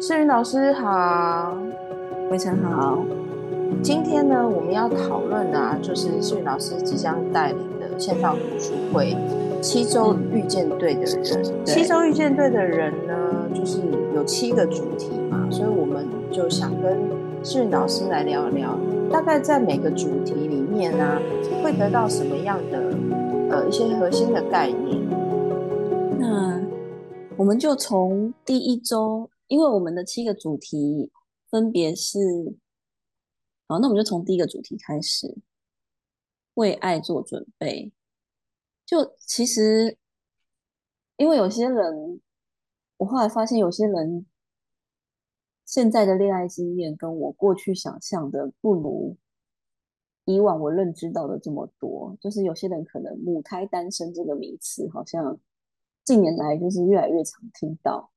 世云老师好，魏晨好。今天呢，我们要讨论的啊，就是世云老师即将带领的线上读书会《七周遇见对的人》。七周遇见对的人呢，就是有七个主题嘛，所以我们就想跟世云老师来聊一聊，大概在每个主题里面呢，会得到什么样的呃一些核心的概念。那我们就从第一周。因为我们的七个主题分别是，好，那我们就从第一个主题开始，为爱做准备。就其实，因为有些人，我后来发现有些人现在的恋爱经验跟我过去想象的不如以往我认知到的这么多。就是有些人可能母胎单身这个名词，好像近年来就是越来越常听到。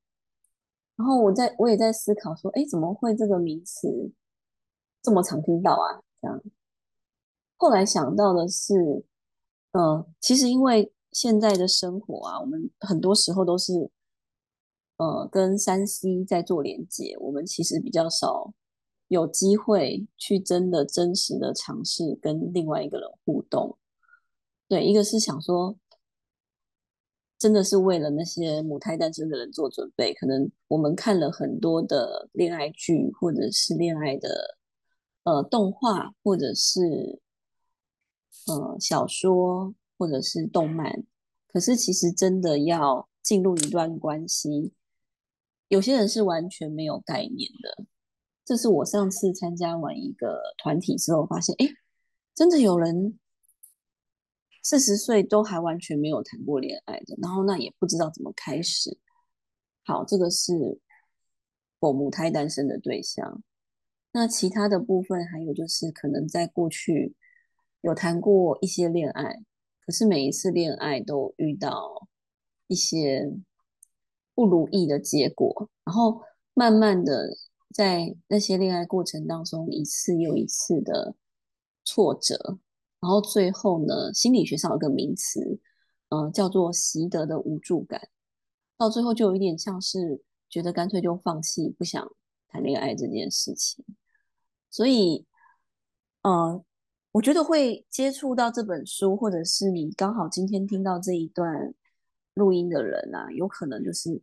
然后我在我也在思考说，哎，怎么会这个名词这么常听到啊？这样，后来想到的是，呃，其实因为现在的生活啊，我们很多时候都是，呃，跟山西在做连接，我们其实比较少有机会去真的真实的尝试跟另外一个人互动。对，一个是想说。真的是为了那些母胎单身的人做准备。可能我们看了很多的恋爱剧，或者是恋爱的呃动画，或者是呃小说，或者是动漫。可是其实真的要进入一段关系，有些人是完全没有概念的。这是我上次参加完一个团体之后发现，哎，真的有人。四十岁都还完全没有谈过恋爱的，然后那也不知道怎么开始。好，这个是我母胎单身的对象。那其他的部分还有就是，可能在过去有谈过一些恋爱，可是每一次恋爱都遇到一些不如意的结果，然后慢慢的在那些恋爱过程当中，一次又一次的挫折。然后最后呢，心理学上有个名词，嗯，叫做习得的无助感。到最后就有一点像是觉得干脆就放弃，不想谈恋爱这件事情。所以，嗯，我觉得会接触到这本书，或者是你刚好今天听到这一段录音的人啊，有可能就是，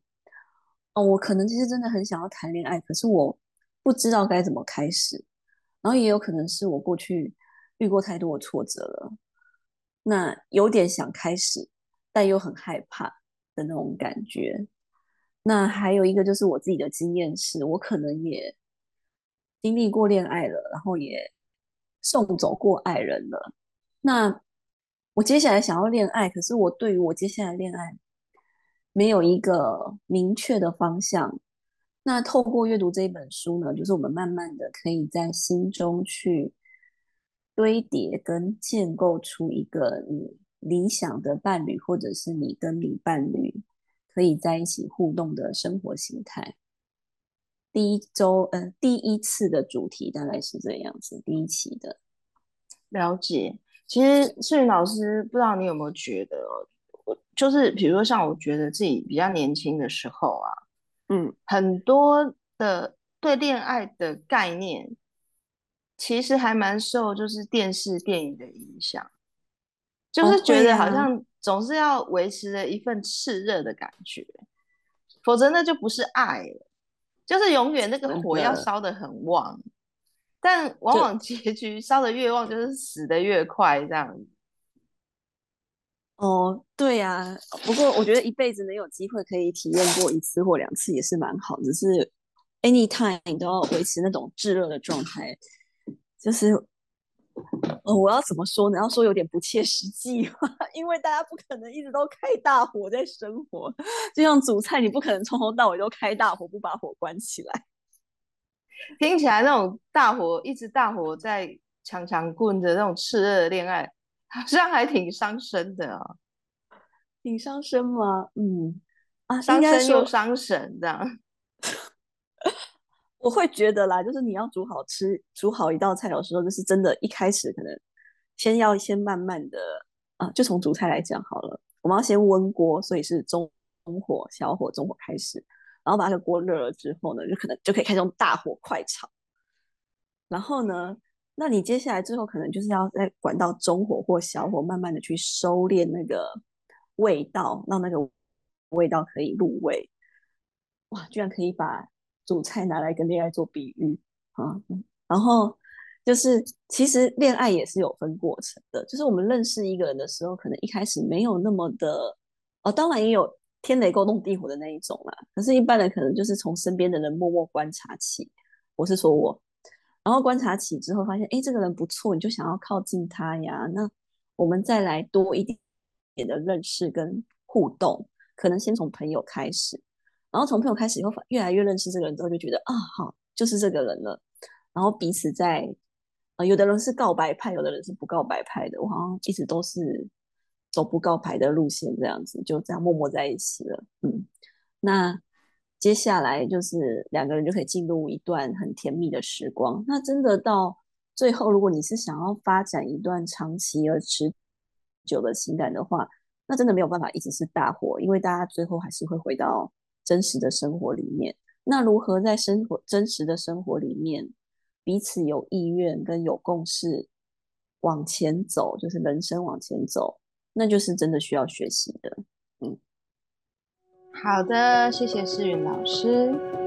哦，我可能其实真的很想要谈恋爱，可是我不知道该怎么开始。然后也有可能是我过去。遇过太多的挫折了，那有点想开始，但又很害怕的那种感觉。那还有一个就是我自己的经验是，我可能也经历过恋爱了，然后也送走过爱人了。那我接下来想要恋爱，可是我对于我接下来恋爱没有一个明确的方向。那透过阅读这本书呢，就是我们慢慢的可以在心中去。堆叠跟建构出一个你理想的伴侣，或者是你跟你伴侣可以在一起互动的生活形态。第一周，呃，第一次的主题大概是这样子，第一期的了解。其实世云老师，不知道你有没有觉得，我就是比如说像我觉得自己比较年轻的时候啊，嗯，很多的对恋爱的概念。其实还蛮受就是电视电影的影响，就是觉得好像总是要维持着一份炽热的感觉，否则那就不是爱了，就是永远那个火要烧得很旺，但 往往结局烧得越旺，就是死得越快这样。哦，对呀，不过我觉得一辈子能有机会可以体验过一次或两次也是蛮好，只是 anytime 你都要维持那种炙热的状态。就是，呃，我要怎么说呢？要说有点不切实际，因为大家不可能一直都开大火在生活，就像煮菜，你不可能从头到尾都开大火不把火关起来。听起来那种大火一直大火在强强棍的那种炽热的恋爱，好像还挺伤身的啊。挺伤身吗？嗯，啊，伤身又伤神这样。我会觉得啦，就是你要煮好吃，煮好一道菜，有时候就是真的，一开始可能先要先慢慢的啊，就从煮菜来讲好了，我们要先温锅，所以是中中火、小火、中火开始，然后把那个锅热了之后呢，就可能就可以开始用大火快炒。然后呢，那你接下来之后可能就是要在管到中火或小火，慢慢的去收敛那个味道，让那个味道可以入味。哇，居然可以把主菜拿来跟恋爱做比喻啊！然后就是其实恋爱也是有分过程的，就是我们认识一个人的时候，可能一开始没有那么的哦，当然也有天雷勾动地火的那一种啦。可是，一般人可能就是从身边的人默默观察起。我是说我，然后观察起之后，发现哎，这个人不错，你就想要靠近他呀。那我们再来多一点点的认识跟互动，可能先从朋友开始。然后从朋友开始以后，越来越认识这个人之后，就觉得啊，好，就是这个人了。然后彼此在，呃，有的人是告白派，有的人是不告白派的。我好像一直都是走不告白的路线，这样子就这样默默在一起了。嗯，那接下来就是两个人就可以进入一段很甜蜜的时光。那真的到最后，如果你是想要发展一段长期而持久的情感的话，那真的没有办法一直是大火，因为大家最后还是会回到。真实的生活里面，那如何在生活真实的生活里面，彼此有意愿跟有共识往前走，就是人生往前走，那就是真的需要学习的。嗯，好的，谢谢诗云老师。